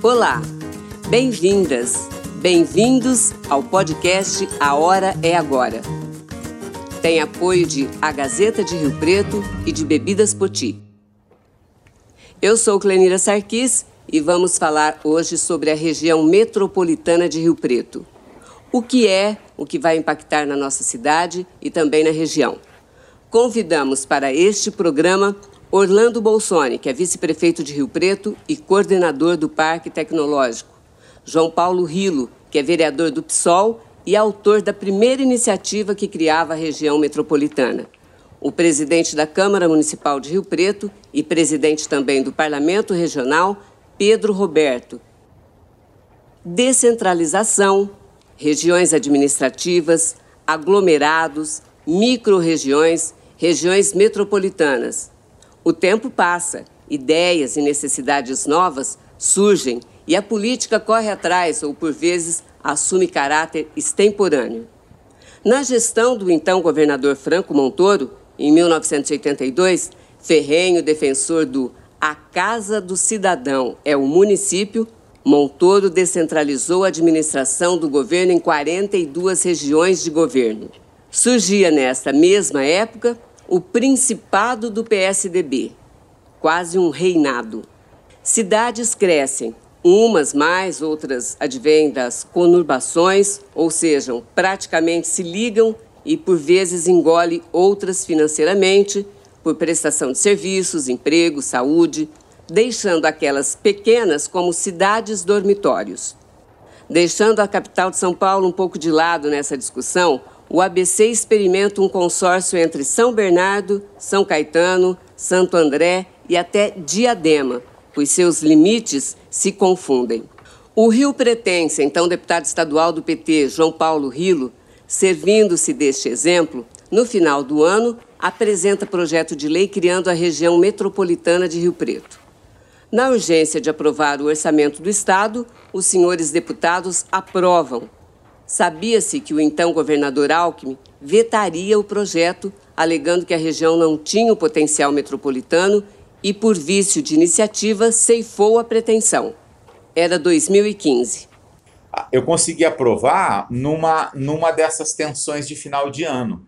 Olá, bem-vindas, bem-vindos ao podcast A Hora é Agora. Tem apoio de A Gazeta de Rio Preto e de Bebidas Poti. Eu sou Clenira Sarquis e vamos falar hoje sobre a região metropolitana de Rio Preto. O que é, o que vai impactar na nossa cidade e também na região. Convidamos para este programa Orlando Bolsoni, que é vice-prefeito de Rio Preto e coordenador do Parque Tecnológico. João Paulo Rilo, que é vereador do PSOL e autor da primeira iniciativa que criava a região metropolitana. O presidente da Câmara Municipal de Rio Preto e presidente também do Parlamento Regional, Pedro Roberto. Descentralização, regiões administrativas, aglomerados, micro-regiões, regiões metropolitanas. O tempo passa, ideias e necessidades novas surgem e a política corre atrás ou, por vezes, assume caráter extemporâneo. Na gestão do então governador Franco Montoro, em 1982, ferrenho defensor do a Casa do Cidadão é o município, Montoro descentralizou a administração do governo em 42 regiões de governo. Surgia nesta mesma época o Principado do PSDB, quase um reinado. Cidades crescem, umas mais, outras advêm das conurbações, ou seja, praticamente se ligam e por vezes engole outras financeiramente por prestação de serviços, emprego, saúde, deixando aquelas pequenas como cidades dormitórios. Deixando a capital de São Paulo um pouco de lado nessa discussão, o ABC experimenta um consórcio entre São Bernardo, São Caetano, Santo André e até Diadema, pois seus limites se confundem. O Rio Pretense, então deputado estadual do PT, João Paulo Rilo, servindo-se deste exemplo, no final do ano, apresenta projeto de lei criando a região metropolitana de Rio Preto. Na urgência de aprovar o orçamento do Estado, os senhores deputados aprovam. Sabia-se que o então governador Alckmin vetaria o projeto, alegando que a região não tinha o potencial metropolitano e, por vício de iniciativa, ceifou a pretensão. Era 2015. Eu consegui aprovar numa, numa dessas tensões de final de ano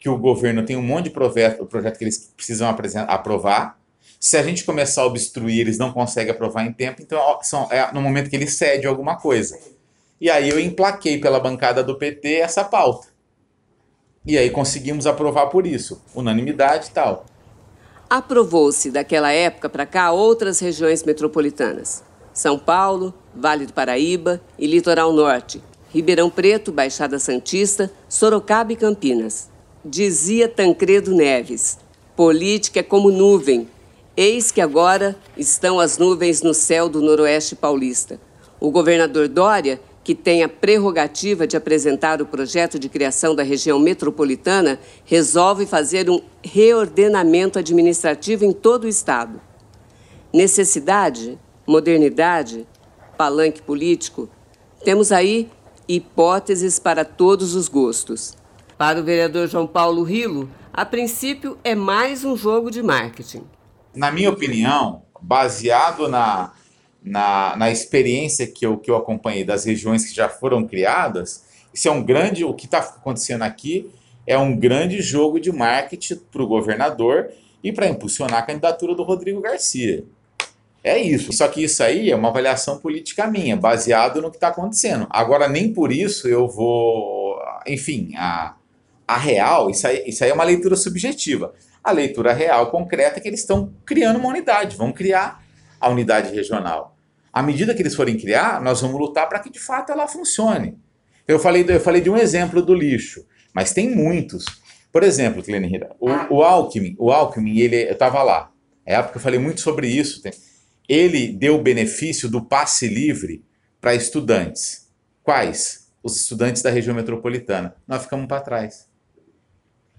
que o governo tem um monte de projeto, projeto que eles precisam aprovar. Se a gente começar a obstruir, eles não conseguem aprovar em tempo, então são, é no momento que ele cede alguma coisa. E aí eu emplaquei pela bancada do PT essa pauta. E aí conseguimos aprovar por isso, unanimidade e tal. Aprovou-se daquela época para cá outras regiões metropolitanas: São Paulo, Vale do Paraíba e Litoral Norte, Ribeirão Preto, Baixada Santista, Sorocaba e Campinas. Dizia Tancredo Neves: política é como nuvem. Eis que agora estão as nuvens no céu do Noroeste Paulista. O governador Dória, que tem a prerrogativa de apresentar o projeto de criação da região metropolitana, resolve fazer um reordenamento administrativo em todo o estado. Necessidade, modernidade, palanque político, temos aí hipóteses para todos os gostos. Para o vereador João Paulo Rilo, a princípio é mais um jogo de marketing. Na minha opinião, baseado na, na, na experiência que eu, que eu acompanhei das regiões que já foram criadas, isso é um grande. O que está acontecendo aqui é um grande jogo de marketing para o governador e para impulsionar a candidatura do Rodrigo Garcia. É isso. Só que isso aí é uma avaliação política minha, baseado no que está acontecendo. Agora, nem por isso eu vou. Enfim, a, a real, isso aí, isso aí é uma leitura subjetiva. A leitura real, concreta, é que eles estão criando uma unidade, vão criar a unidade regional. À medida que eles forem criar, nós vamos lutar para que de fato ela funcione. Eu falei, eu falei de um exemplo do lixo, mas tem muitos. Por exemplo, Clenira, o, o Alckmin, o Alckmin, ele, eu estava lá, é época que eu falei muito sobre isso. Ele deu o benefício do passe livre para estudantes. Quais? Os estudantes da região metropolitana. Nós ficamos para trás.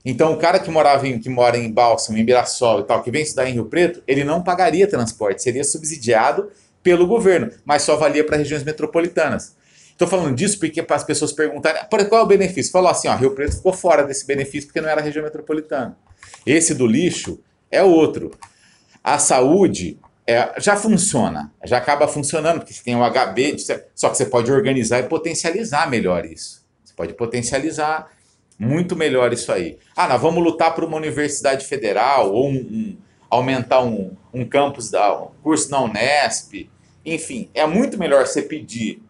Então, o cara que, morava em, que mora em Bálsamo, em Mirassol e tal, que vem estudar em Rio Preto, ele não pagaria transporte, seria subsidiado pelo governo, mas só valia para regiões metropolitanas. Estou falando disso porque para as pessoas perguntarem qual é o benefício. Falou assim: ó, Rio Preto ficou fora desse benefício porque não era região metropolitana. Esse do lixo é outro. A saúde, é, já funciona, já acaba funcionando, porque você tem um HB, só que você pode organizar e potencializar melhor isso. Você pode potencializar muito melhor isso aí. Ah, nós vamos lutar por uma universidade federal, ou um, um, aumentar um, um campus, da, um curso na Unesp. Enfim, é muito melhor você pedir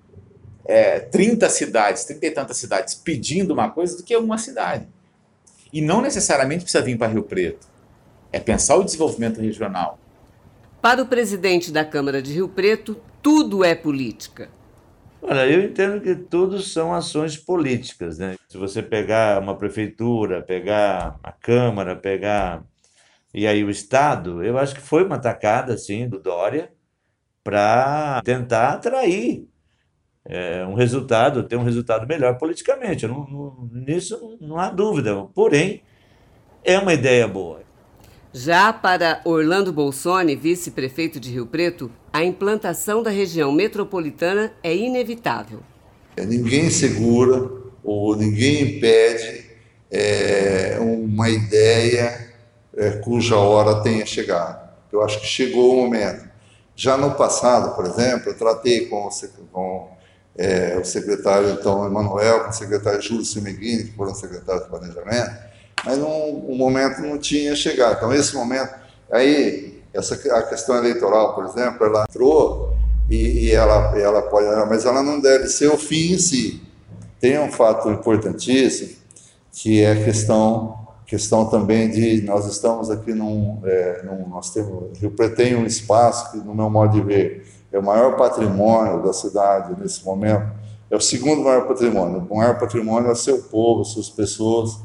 é, 30 cidades, 30 e tantas cidades pedindo uma coisa do que uma cidade. E não necessariamente precisa vir para Rio Preto. É pensar o desenvolvimento regional. Para o presidente da Câmara de Rio Preto, tudo é política. Olha, eu entendo que tudo são ações políticas, né? Se você pegar uma prefeitura, pegar a Câmara, pegar e aí o Estado, eu acho que foi uma tacada, assim, do Dória para tentar atrair é, um resultado, ter um resultado melhor politicamente. Não, não, nisso não há dúvida. Porém, é uma ideia boa. Já para Orlando Bolsoni, vice-prefeito de Rio Preto, a implantação da região metropolitana é inevitável. Ninguém segura ou ninguém impede é, uma ideia é, cuja hora tenha chegado. Eu acho que chegou o momento. Já no passado, por exemplo, eu tratei com, com é, o secretário então Emanuel, com o secretário Júlio Simeghini, que foram secretários de planejamento, mas não, o momento não tinha chegado. Então, esse momento, aí, essa, a questão eleitoral, por exemplo, ela entrou e, e ela, ela pode, mas ela não deve ser o fim em si. Tem um fato importantíssimo, que é a questão, questão também de, nós estamos aqui num, é, num nós temos, Rio Preto tem um espaço que, no meu modo de ver, é o maior patrimônio da cidade nesse momento, é o segundo maior patrimônio. O maior patrimônio é seu povo, suas pessoas,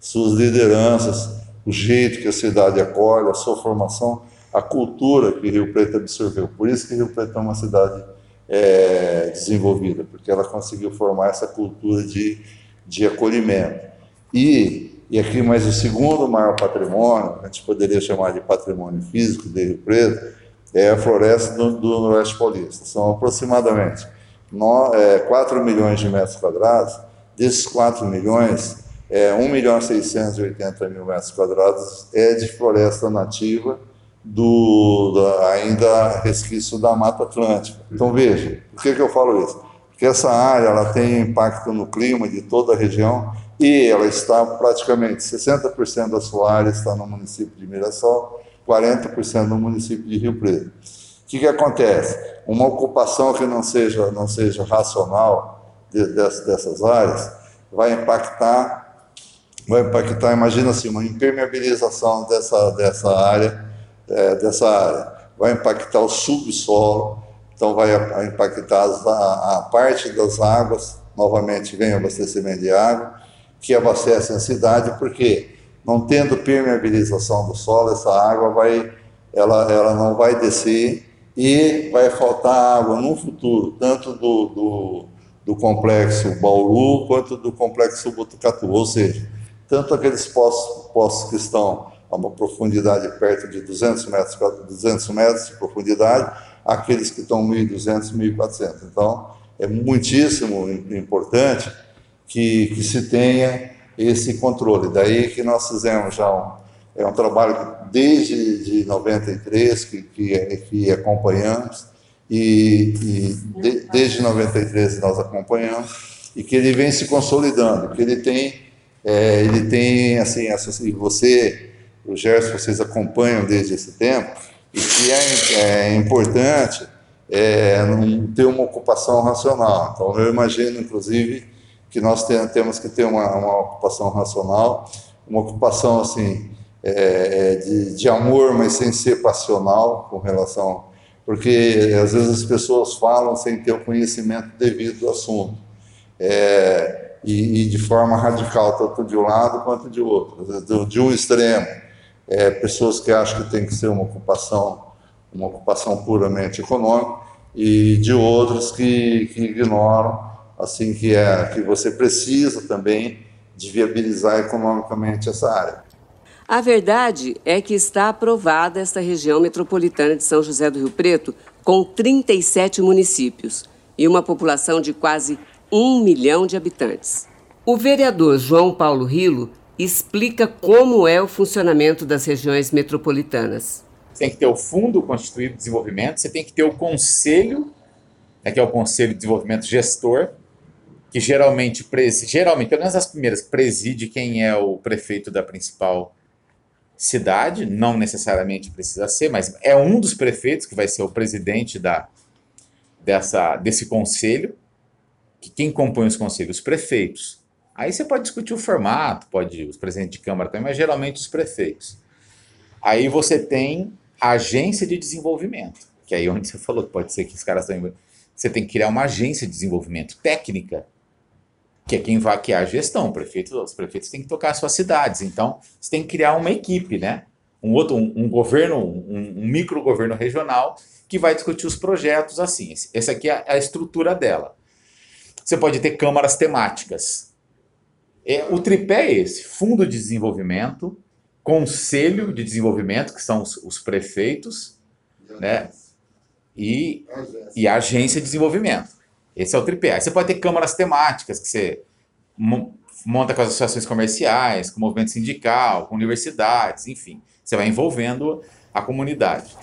suas lideranças, o jeito que a cidade acolhe, a sua formação, a cultura que Rio Preto absorveu. Por isso que Rio Preto é uma cidade é, desenvolvida, porque ela conseguiu formar essa cultura de, de acolhimento. E, e aqui, mais o segundo maior patrimônio, a gente poderia chamar de patrimônio físico de Rio Preto, é a floresta do, do Noroeste Paulista. São aproximadamente no, é, 4 milhões de metros quadrados. Desses 4 milhões, é, 1 milhão e 680 mil metros quadrados é de floresta nativa, do, da, ainda resquício da Mata Atlântica. Então veja, por que, que eu falo isso? Porque essa área ela tem impacto no clima de toda a região e ela está praticamente 60% da sua área está no município de Mirassol, 40% no município de Rio Preto. O que, que acontece? Uma ocupação que não seja, não seja racional de, dessas áreas vai impactar vai impactar, imagina assim, uma impermeabilização dessa, dessa área, é, dessa área, vai impactar o subsolo, então vai impactar a, a parte das águas, novamente vem o abastecimento de água, que abastecem a cidade, porque não tendo permeabilização do solo, essa água vai, ela, ela não vai descer e vai faltar água no futuro, tanto do, do, do complexo Bauru quanto do complexo Botucatu, ou seja, tanto aqueles poços, poços que estão a uma profundidade perto de 200 metros, 200 metros de profundidade, aqueles que estão 1.200, 1.400. Então, é muitíssimo importante que, que se tenha esse controle. Daí que nós fizemos já um, é um trabalho desde de 93 que, que, que acompanhamos, e, e de, desde 93 nós acompanhamos, e que ele vem se consolidando, que ele tem é, ele tem, assim, e você, o Gerson, vocês acompanham desde esse tempo, e que é, é importante é, ter uma ocupação racional. Então, eu imagino, inclusive, que nós tem, temos que ter uma, uma, ocupação racional, uma ocupação, assim, é, é, de, de amor, mas sem ser passional com relação... Porque, às vezes, as pessoas falam sem ter o conhecimento devido do assunto. É, e, e, de forma radical, tanto de um lado quanto de outro. De, de um extremo, é, pessoas que acham que tem que ser uma ocupação, uma ocupação puramente econômica, e de outros que, que ignoram assim que é que você precisa também de viabilizar economicamente essa área. A verdade é que está aprovada esta região metropolitana de São José do Rio Preto com 37 municípios e uma população de quase um milhão de habitantes. O vereador João Paulo Rilo explica como é o funcionamento das regiões metropolitanas. você tem que ter o Fundo Constituído de Desenvolvimento, você tem que ter o Conselho, né, que é o Conselho de Desenvolvimento Gestor, que geralmente, geralmente, pelo menos as primeiras, preside quem é o prefeito da principal cidade, não necessariamente precisa ser, mas é um dos prefeitos que vai ser o presidente da, dessa, desse conselho, que quem compõe os conselhos? Os prefeitos. Aí você pode discutir o formato, pode os presidentes de Câmara também, mas geralmente os prefeitos. Aí você tem a agência de desenvolvimento, que é aí onde você falou que pode ser que os caras estão. Você tem que criar uma agência de desenvolvimento técnica, que é quem vai que a gestão. O prefeito, os prefeitos têm que tocar as suas cidades. Então, você tem que criar uma equipe, né? Um outro, um, um governo, um, um micro governo regional que vai discutir os projetos assim. Essa aqui é a estrutura dela. Você pode ter câmaras temáticas. É, o tripé é esse: Fundo de Desenvolvimento, Conselho de Desenvolvimento, que são os, os prefeitos, né? E, e a Agência de Desenvolvimento. Esse é o tripé. Aí você pode ter câmaras temáticas, que você monta com as associações comerciais, com o movimento sindical, com universidades, enfim. Você vai envolvendo a comunidade.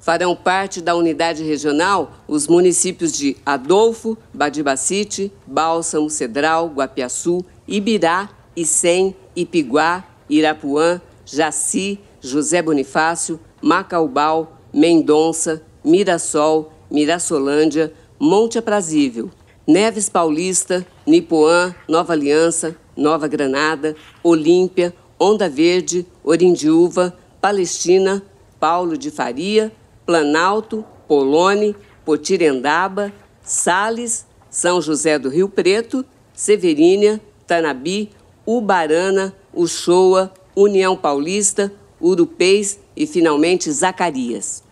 Farão parte da unidade regional os municípios de Adolfo, Badibacite, Bálsamo, Cedral, Guapiaçu, Ibirá, Icém, Ipiguá, Irapuã, Jaci, José Bonifácio, Macaubal, Mendonça, Mirassol, Mirassolândia, Monte Aprazível, Neves Paulista, Nipoã, Nova Aliança, Nova Granada, Olímpia, Onda Verde, Orindiúva, Palestina, Paulo de Faria, Planalto, Polone, Potirendaba, Sales, São José do Rio Preto, Severínia, Tanabi, Ubarana, Uchoa, União Paulista, Urupês e finalmente Zacarias.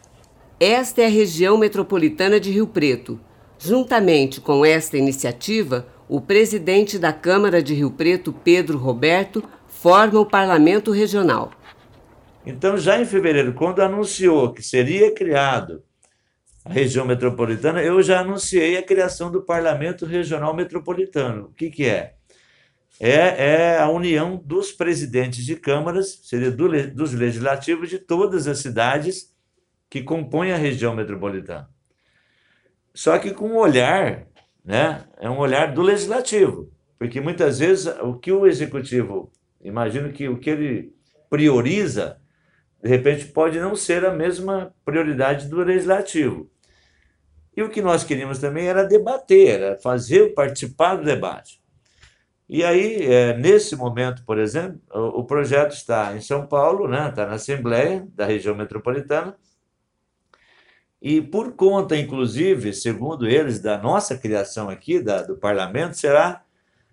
Esta é a região metropolitana de Rio Preto. Juntamente com esta iniciativa, o presidente da Câmara de Rio Preto, Pedro Roberto, forma o Parlamento Regional. Então, já em fevereiro, quando anunciou que seria criado a região metropolitana, eu já anunciei a criação do Parlamento Regional Metropolitano. O que, que é? é? É a união dos presidentes de câmaras, seria do, dos legislativos de todas as cidades que compõem a região metropolitana. Só que com um olhar, né, é um olhar do legislativo, porque muitas vezes o que o executivo, imagino que o que ele prioriza de repente pode não ser a mesma prioridade do legislativo. E o que nós queríamos também era debater, era fazer, participar do debate. E aí, é, nesse momento, por exemplo, o, o, projeto está em São Paulo, né, está na Assembleia da região metropolitana, e por conta, inclusive, segundo eles, da nossa criação aqui, da, do parlamento, será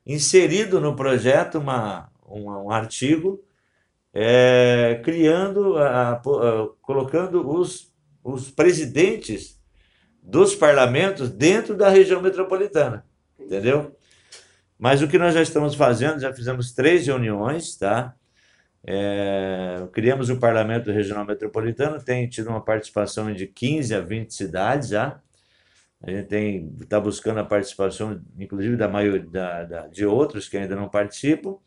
inserido no projeto uma, um, um artigo é, criando, a, a, colocando os, os presidentes dos parlamentos dentro da região metropolitana, entendeu? Mas o que nós já estamos fazendo, já fizemos três reuniões, tá? É, criamos o Parlamento Regional Metropolitano, tem tido uma participação de 15 a 20 cidades já. A gente está buscando a participação, inclusive, da maioria da, da, de outros que ainda não participam.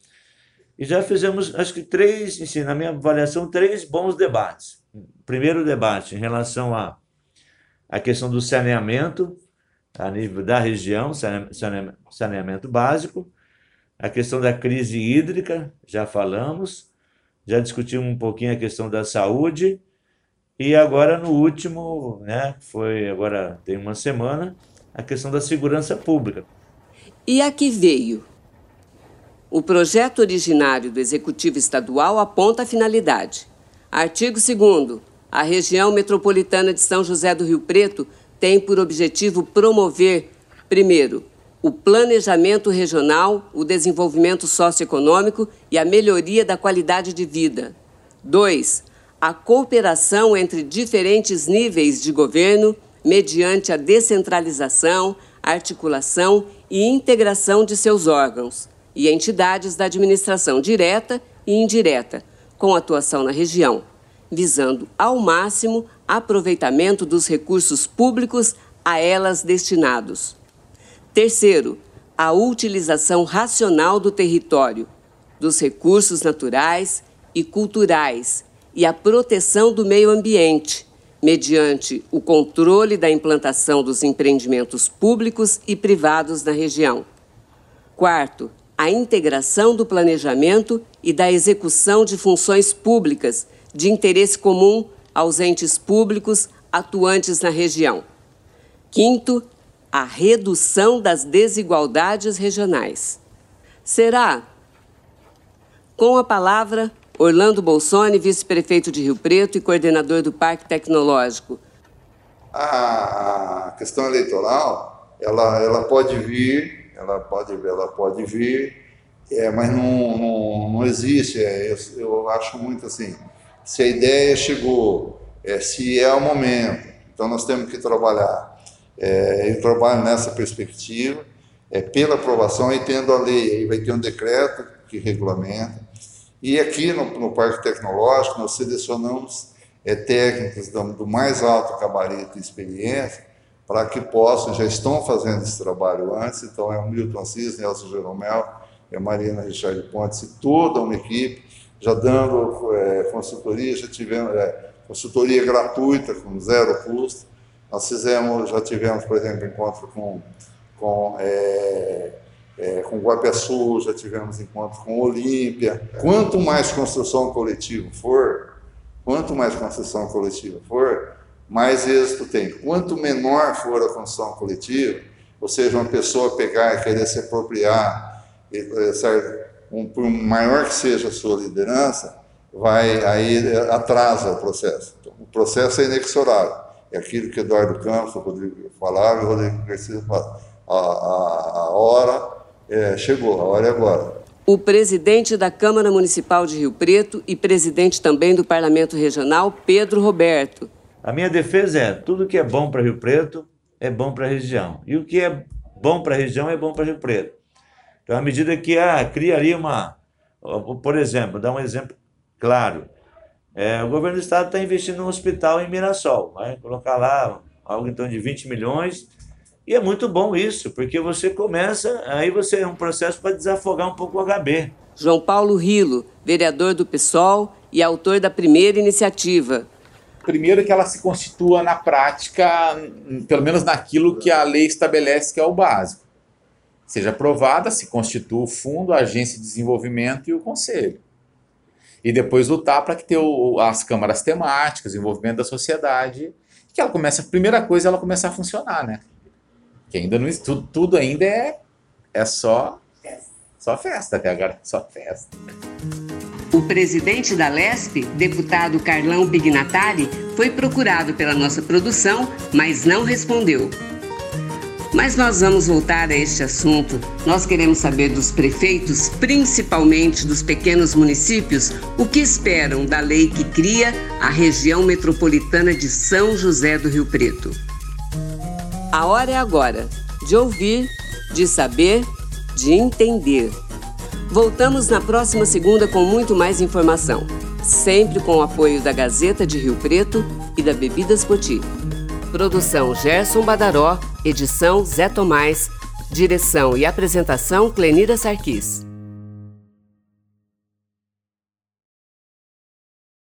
E já fizemos, acho que três, assim, na minha avaliação, três bons debates. Primeiro debate em relação à a, a questão do saneamento, a nível da região, saneamento básico, a questão da crise hídrica, já falamos, já discutimos um pouquinho a questão da saúde, e agora no último, né, foi agora tem uma semana, a questão da segurança pública. E a que veio? O projeto originário do Executivo Estadual aponta a finalidade. Artigo 2. A região metropolitana de São José do Rio Preto tem por objetivo promover, primeiro, o planejamento regional, o desenvolvimento socioeconômico e a melhoria da qualidade de vida. 2. A cooperação entre diferentes níveis de governo, mediante a descentralização, articulação e integração de seus órgãos e entidades da administração direta e indireta, com atuação na região, visando ao máximo aproveitamento dos recursos públicos a elas destinados. Terceiro, a utilização racional do território, dos recursos naturais e culturais e a proteção do meio ambiente, mediante o controle da implantação dos empreendimentos públicos e privados na região. Quarto, a integração do planejamento e da execução de funções públicas de interesse comum aos entes públicos atuantes na região. Quinto, a redução das desigualdades regionais. Será? Com a palavra, Orlando Bolsoni, vice-prefeito de Rio Preto e coordenador do Parque Tecnológico. A questão eleitoral, ela, ela pode vir ela pode, ela pode vir, é, mas não, não, não existe. É, eu, eu, acho muito assim, se a ideia chegou, é, se é o momento, então nós temos que trabalhar. É, eu trabalho nessa perspectiva, é, pela aprovação e tendo a lei, aí vai ter um decreto que regulamenta. E aqui no, no Parque Tecnológico nós selecionamos é, técnicos do, do mais alto gabarito e experiência para que possam, já estão fazendo esse trabalho antes, então é o Milton Assis, Nelson Jeromel, é Marina Richard Pontes e toda uma equipe, já dando é, consultoria, já tivemos é, consultoria gratuita, com zero custo, nós fizemos, já tivemos, por exemplo, encontro com, com é, é, com Guapiaçu, já tivemos encontro com Olímpia. Quanto mais construção coletiva for, quanto mais construção coletiva for, mais êxito tem. Quanto menor for a construção coletiva, ou seja, uma pessoa pegar e querer se apropriar, certo? Um, por maior que seja a sua liderança, vai aí atrasa o processo. Então, o processo é inexorável. É aquilo que Eduardo Campos, o Rodrigo falava e o Rodrigo Garcia falava. A, a, a hora é, chegou, a hora é agora. O presidente da Câmara Municipal de Rio Preto e presidente também do Parlamento Regional, Pedro Roberto, a minha defesa é: tudo que é bom para Rio Preto é bom para a região. E o que é bom para a região é bom para Rio Preto. Então, à medida que ah, criaria uma. Por exemplo, dar um exemplo claro. É, o governo do estado está investindo num hospital em Mirassol. Vai colocar lá algo em torno de 20 milhões. E é muito bom isso, porque você começa, aí você é um processo para desafogar um pouco o HB. João Paulo Rilo, vereador do PSOL e autor da primeira iniciativa, Primeiro, que ela se constitua na prática, pelo menos naquilo que a lei estabelece que é o básico. Seja aprovada, se constitua o fundo, a agência de desenvolvimento e o conselho. E depois lutar para que tenha as câmaras temáticas, o envolvimento da sociedade, que ela começa, a primeira coisa, ela começar a funcionar, né? Que ainda não tudo, tudo ainda é, é só só festa, que agora só festa. O presidente da LESP, deputado Carlão Bignatari, foi procurado pela nossa produção, mas não respondeu. Mas nós vamos voltar a este assunto. Nós queremos saber dos prefeitos, principalmente dos pequenos municípios, o que esperam da lei que cria a região metropolitana de São José do Rio Preto. A hora é agora de ouvir, de saber, de entender. Voltamos na próxima segunda com muito mais informação, sempre com o apoio da Gazeta de Rio Preto e da Bebidas Poti. Produção Gerson Badaró, edição Zé Tomás, direção e apresentação Clenira Sarquis.